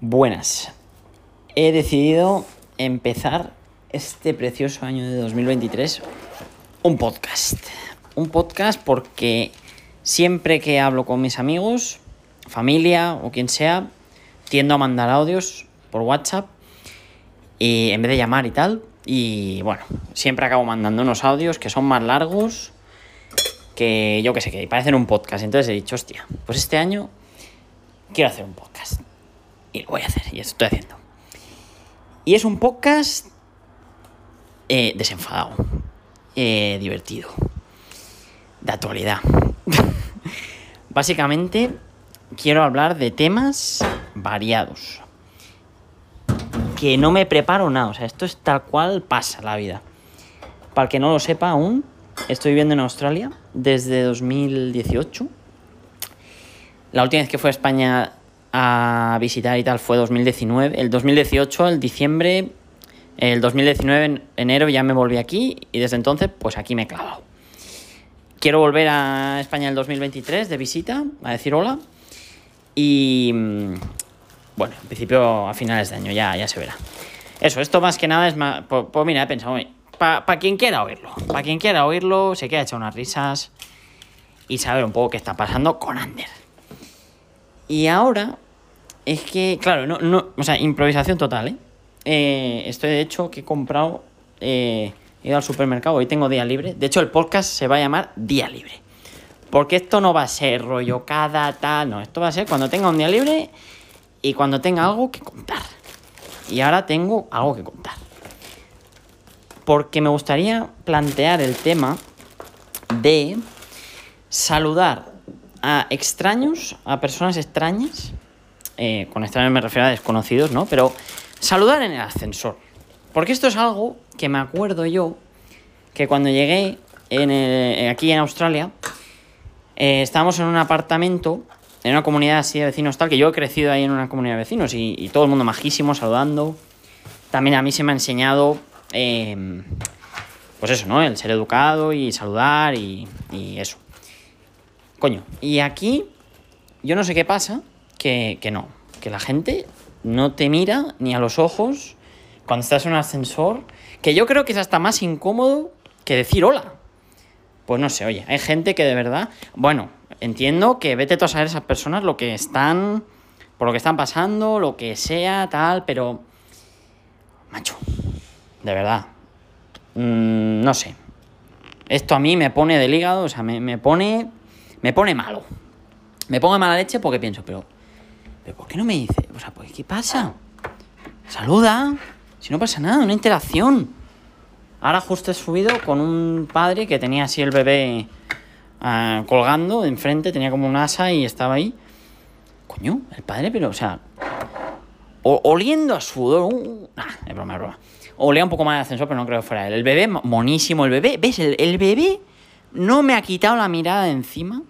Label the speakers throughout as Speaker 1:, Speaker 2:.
Speaker 1: Buenas. He decidido empezar este precioso año de 2023 un podcast. Un podcast porque siempre que hablo con mis amigos, familia o quien sea, tiendo a mandar audios por WhatsApp y en vez de llamar y tal. Y bueno, siempre acabo mandando unos audios que son más largos que yo que sé, que parecen un podcast. Entonces he dicho, hostia, pues este año quiero hacer un podcast. Y lo voy a hacer, y eso estoy haciendo. Y es un podcast eh, desenfadado, eh, divertido, de actualidad. Básicamente, quiero hablar de temas variados. Que no me preparo nada, o sea, esto es tal cual pasa la vida. Para el que no lo sepa aún, estoy viviendo en Australia desde 2018. La última vez que fui a España a visitar y tal fue 2019. El 2018, el diciembre, el 2019, en enero ya me volví aquí y desde entonces, pues aquí me he clavado. Quiero volver a España el 2023 de visita, a decir hola. Y mm, bueno, en principio a finales de año ya, ya se verá. Eso, esto más que nada es más. Pues, pues mira, he pensado, para quien quiera oírlo, para quien quiera oírlo, se queda echar unas risas y saber un poco qué está pasando con Ander. Y ahora es que, claro, no, no, o sea, improvisación total, ¿eh? eh estoy de hecho que he comprado, eh, he ido al supermercado, hoy tengo día libre. De hecho, el podcast se va a llamar Día Libre. Porque esto no va a ser rollo cada tal, no, esto va a ser cuando tenga un día libre y cuando tenga algo que contar. Y ahora tengo algo que contar. Porque me gustaría plantear el tema de saludar a extraños, a personas extrañas, eh, con extraños me refiero a desconocidos, ¿no? Pero saludar en el ascensor. Porque esto es algo que me acuerdo yo que cuando llegué en aquí en Australia, eh, estábamos en un apartamento, en una comunidad así de vecinos tal, que yo he crecido ahí en una comunidad de vecinos y, todo el mundo majísimo, saludando. También a mí se me ha enseñado, pues eso, ¿no? El ser educado y saludar y eso. Coño, y aquí yo no sé qué pasa, que, que, no, que la gente no te mira ni a los ojos cuando estás en un ascensor, que yo creo que es hasta más incómodo que decir hola. Pues no sé, oye, hay gente que de verdad, bueno, entiendo que vete tú a saber esas personas lo que están, por lo que están pasando, lo que sea, tal, pero, macho, de verdad, mm, no sé. Esto a mí me pone del hígado, o sea, me, me pone me pone malo. Me pongo mala leche porque pienso, pero, ¿por qué no me dice? O sea, pues, ¿qué pasa? Saluda. Si no pasa nada, una interacción. Ahora justo he subido con un padre que tenía así el bebé uh, colgando enfrente, tenía como un asa y estaba ahí. Coño, el padre, pero, o sea, oliendo a sudor. Uh, nah, es broma, es broma. Olía un poco más de ascensor, pero no creo que fuera él. El bebé, monísimo, el bebé. ¿Ves? El, el bebé no me ha quitado la mirada de encima.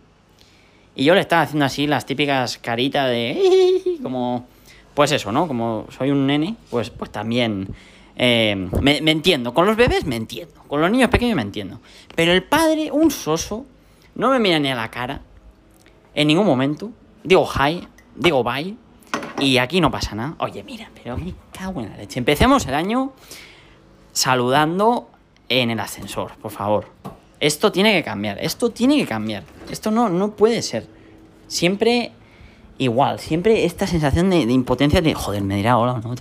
Speaker 1: Y yo le estaba haciendo así las típicas caritas de... Como... Pues eso, ¿no? Como soy un nene, pues, pues también... Eh, me, entiendo. Con los bebés me entiendo. Con los niños pequeños me entiendo. Pero el padre, un soso, no me mira ni a la cara. En ningún momento. Digo hi, digo bye. Y aquí no pasa nada. Oye, mira, pero me cago en la leche. Empecemos el año saludando en el ascensor, por favor. Esto tiene que cambiar, esto tiene que cambiar. Esto no, no puede ser. Siempre igual, siempre esta sensación de, impotencia de, joder, me dirá hola no.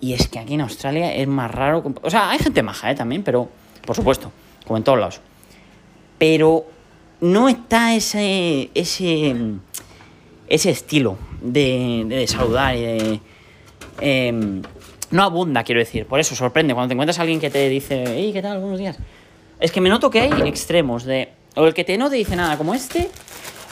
Speaker 1: Y es que aquí en Australia es más raro. O sea, hay gente maja, ¿eh? También, pero, por supuesto, como en todos lados. Pero no está ese, ese, ese estilo de, de saludar y de... Em, no abunda, quiero decir. Por eso sorprende cuando te encuentras a alguien que te dice, hey, ¿qué tal? Buenos días. Es que me noto que hay extremos de. O el que te no te dice nada como este,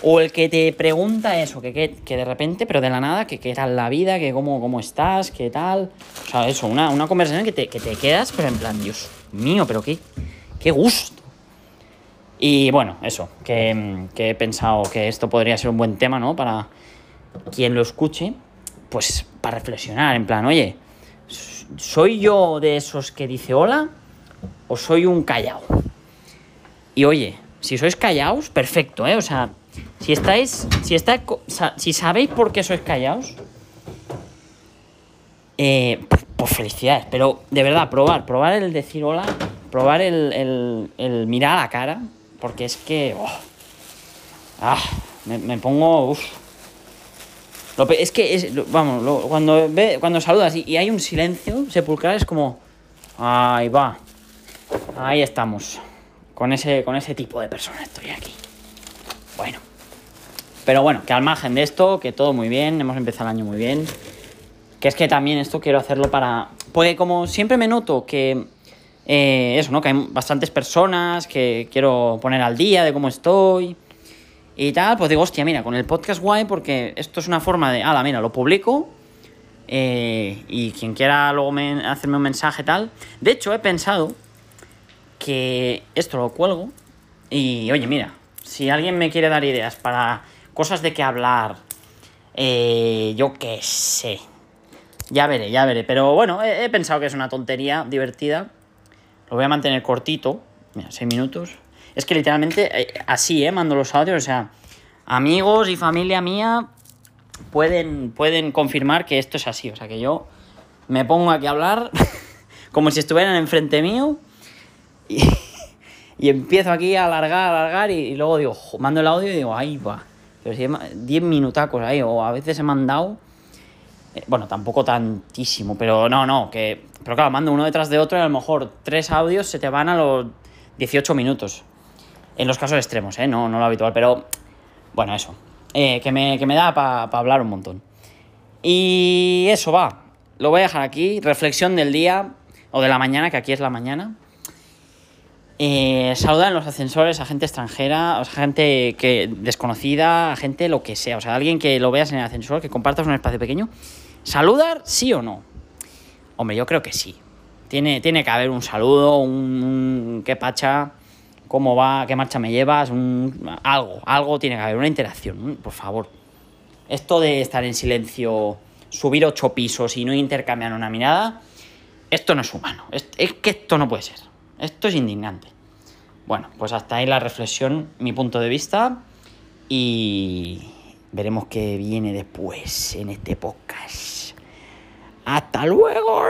Speaker 1: o el que te pregunta eso, que, que, de repente, pero de la nada, que qué tal la vida, que cómo, cómo estás, qué tal. O sea, eso, una, una conversación que te, que te quedas, pero en plan, Dios mío, pero qué, qué gusto. Y bueno, eso, que, que he pensado que esto podría ser un buen tema, ¿no? Para quien lo escuche, pues para reflexionar, en plan, oye, ¿soy yo de esos que dice hola? o soy un callao. Y oye, si sois callaos, perfecto, ¿eh? O sea, si estáis, si estáis, si sabéis por qué sois callaos, eh, pues, pues felicidades. Pero de verdad, probar, probar el decir hola, probar el, el, mirar a la cara, porque es que... oh, ah, me, me pongo... es que, es, vamos, cuando, ve, cuando saludas y, y hay un silencio sepulcral es como... Ahí va. Ahí estamos. Con ese, con ese tipo de persona estoy aquí. Bueno. Pero bueno, que al margen de esto, que todo muy bien, hemos empezado el año muy bien. Que es que también esto quiero hacerlo para... Porque como siempre me noto que... eh, eso, ¿no? Que hay bastantes personas que quiero poner al día de cómo estoy y tal, pues digo, hostia, mira, con el podcast guay, porque esto es una forma de, ah, mira, lo publico eh, y quien quiera luego me- hacerme un mensaje tal. De hecho, he pensado que esto lo cuelgo y, oye, mira, si alguien me quiere dar ideas para cosas de qué hablar, eh, yo qué sé. Ya veré, ya veré. Pero bueno, he, pensado que es una tontería divertida. Lo voy a mantener cortito. Seis minutos. Es que literalmente eh, así, ¿eh? Mando los audios. O sea, amigos y familia mía pueden, pueden confirmar que esto es así. O sea, que yo me pongo aquí a hablar como si estuvieran enfrente mío y, y empiezo aquí a alargar, alargar y, luego digo, mando el audio y digo, ahí va. Pero si he ma- 10 minutacos ahí, o a veces he mandado. eh, Bueno, tampoco tantísimo, pero no, no, que. Pero claro, mando uno detrás de otro y a lo mejor tres audios se te van a los 18 minutos. En los casos extremos, ¿eh? No, no lo habitual, pero. Bueno, eso. Eh, que, me, que me da para hablar un montón. Y eso va. Lo voy a dejar aquí. Reflexión del día o de la mañana, que aquí es la mañana. Eh, saludar en los ascensores a gente extranjera, o sea, gente que desconocida, a gente lo que sea. O sea, alguien que lo veas en el ascensor, que compartas un espacio pequeño. ¿Saludar sí o no? Hombre, yo creo que sí. Tiene, tiene que haber un saludo, un, qué pacha, cómo va, qué marcha me llevas, un, algo, algo tiene que haber, una interacción, por favor. Esto de estar en silencio, subir ocho pisos y no intercambiar una mirada, esto no es humano. Es que esto no puede ser. Esto es indignante. Bueno, pues hasta ahí la reflexión, mi punto de vista. Y veremos qué viene después en este podcast. ¡Hasta luego!